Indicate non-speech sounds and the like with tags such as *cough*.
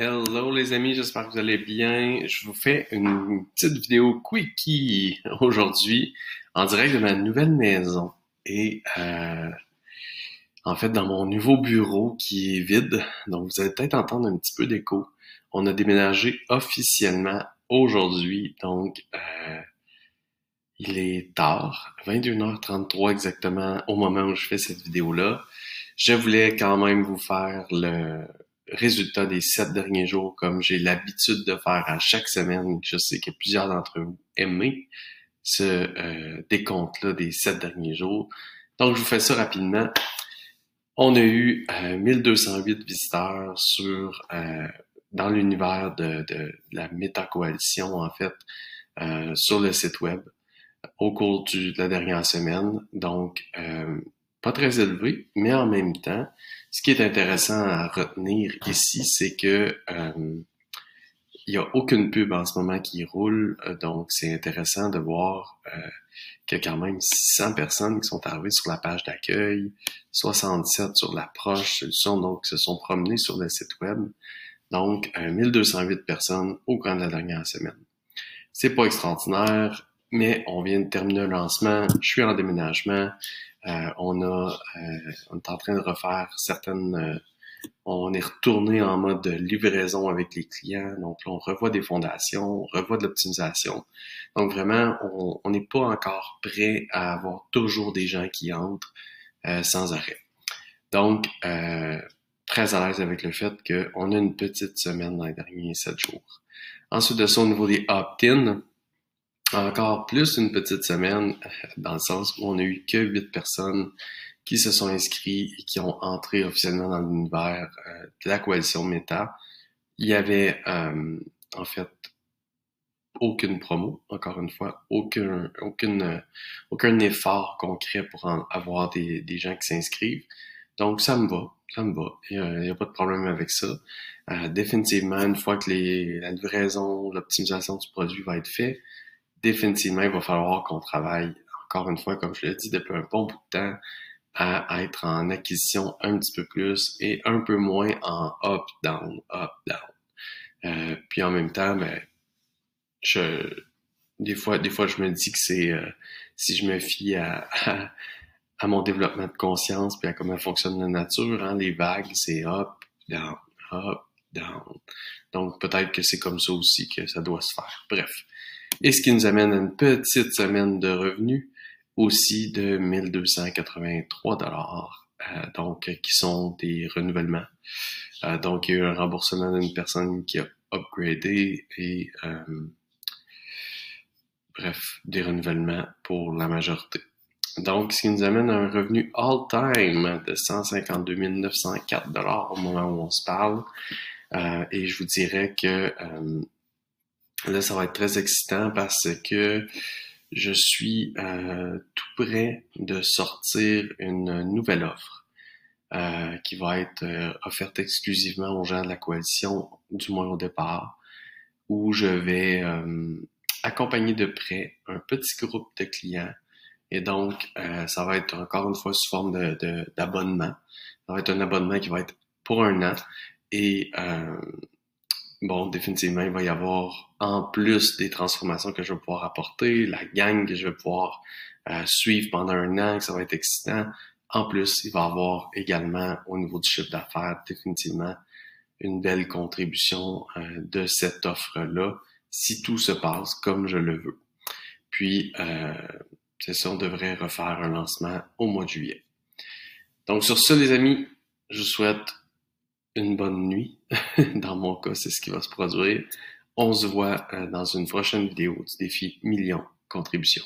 Hello les amis, j'espère que vous allez bien. Je vous fais une petite vidéo quickie aujourd'hui en direct de ma nouvelle maison et euh, en fait dans mon nouveau bureau qui est vide. Donc vous allez peut-être entendre un petit peu d'écho. On a déménagé officiellement aujourd'hui, donc euh, il est tard, 21h33 exactement au moment où je fais cette vidéo-là. Je voulais quand même vous faire le résultat des sept derniers jours comme j'ai l'habitude de faire à chaque semaine. Je sais que plusieurs d'entre vous aimez ce euh, décompte-là des sept derniers jours. Donc, je vous fais ça rapidement. On a eu 1208 euh, visiteurs sur euh, dans l'univers de, de, la méta-coalition, en fait, sur le site web au cours du, de la dernière semaine. Donc, pas très élevé, mais en même temps, ce qui est intéressant à retenir ici, c'est que euh, il n'y a aucune pub en ce moment qui roule, euh, donc c'est intéressant de voir euh, qu'il y a quand même 600 personnes qui sont arrivées sur la page d'accueil, 67 sur l'approche donc se sont promenées sur le site web. Donc, 1208 personnes au cours de la dernière semaine. C'est pas extraordinaire, mais on vient de terminer le lancement, je suis en déménagement, euh, on a, euh, on est en train de refaire certaines, euh, on est retourné en mode de livraison avec les clients. Donc on revoit des fondations, on revoit de l'optimisation. Donc vraiment, on n'est pas encore prêt à avoir toujours des gens qui entrent sans arrêt. Donc, très à l'aise avec le fait qu'on a une petite semaine dans les derniers sept jours. Ensuite de ça, au niveau des opt-in, encore plus une petite semaine, dans le sens où on n'a eu que huit personnes qui se sont inscrits et qui ont entré officiellement dans l'univers euh, de la coalition Meta. Il y avait euh, en fait aucune promo, encore une fois, aucun, aucune, aucun effort concret pour avoir des, des gens qui s'inscrivent. Donc ça me va, ça me va. Il n'y a, pas de problème avec ça. Euh, définitivement, une fois que les, la livraison, l'optimisation du produit va être fait, définitivement, il va falloir qu'on travaille, encore une fois, comme je l'ai dit depuis un bon bout de temps, à être en acquisition un petit peu plus et un peu moins en up-down, up-down. Euh, puis en même temps, ben, je, des fois, des fois, je me dis que c'est, euh, si je me fie à, à, mon développement de conscience puis à comment fonctionne la nature, hein, les vagues, c'est up, down, up, down. Donc peut-être que c'est comme ça aussi que ça doit se faire. Bref. Et ce qui nous amène à une petite semaine de revenus aussi de 1283 dollars, euh, donc qui sont des renouvellements. Euh, donc il y a eu un remboursement d'une personne qui a upgradé et euh, bref, des renouvellements pour la majorité. Donc, ce qui nous amène à un revenu all-time de 152 904 dollars au moment où on se parle. et je vous dirais que Là, ça va être très excitant parce que je suis euh, tout près de sortir une nouvelle offre euh, qui va être euh, offerte exclusivement aux gens de la coalition, du moins au départ, où je vais accompagner de près un petit groupe de clients. Et donc, ça va être encore une fois sous forme d'abonnement. De, ça va être un abonnement qui va être pour un an. Et bon, définitivement, il va y avoir, en plus des transformations que je vais pouvoir apporter, la gang que je vais pouvoir euh, suivre pendant un an, que ça va être excitant. En plus, il va y avoir également, au niveau du chiffre d'affaires, définitivement, une belle contribution euh, de cette offre-là, si tout se passe comme je le veux. Puis, euh, c'est ça, on devrait refaire un lancement au mois de juillet. Donc, sur ce, les amis, je souhaite une bonne nuit. *laughs* dans mon cas, c'est ce qui va se produire. On se voit euh, dans une prochaine vidéo du défi million contribution.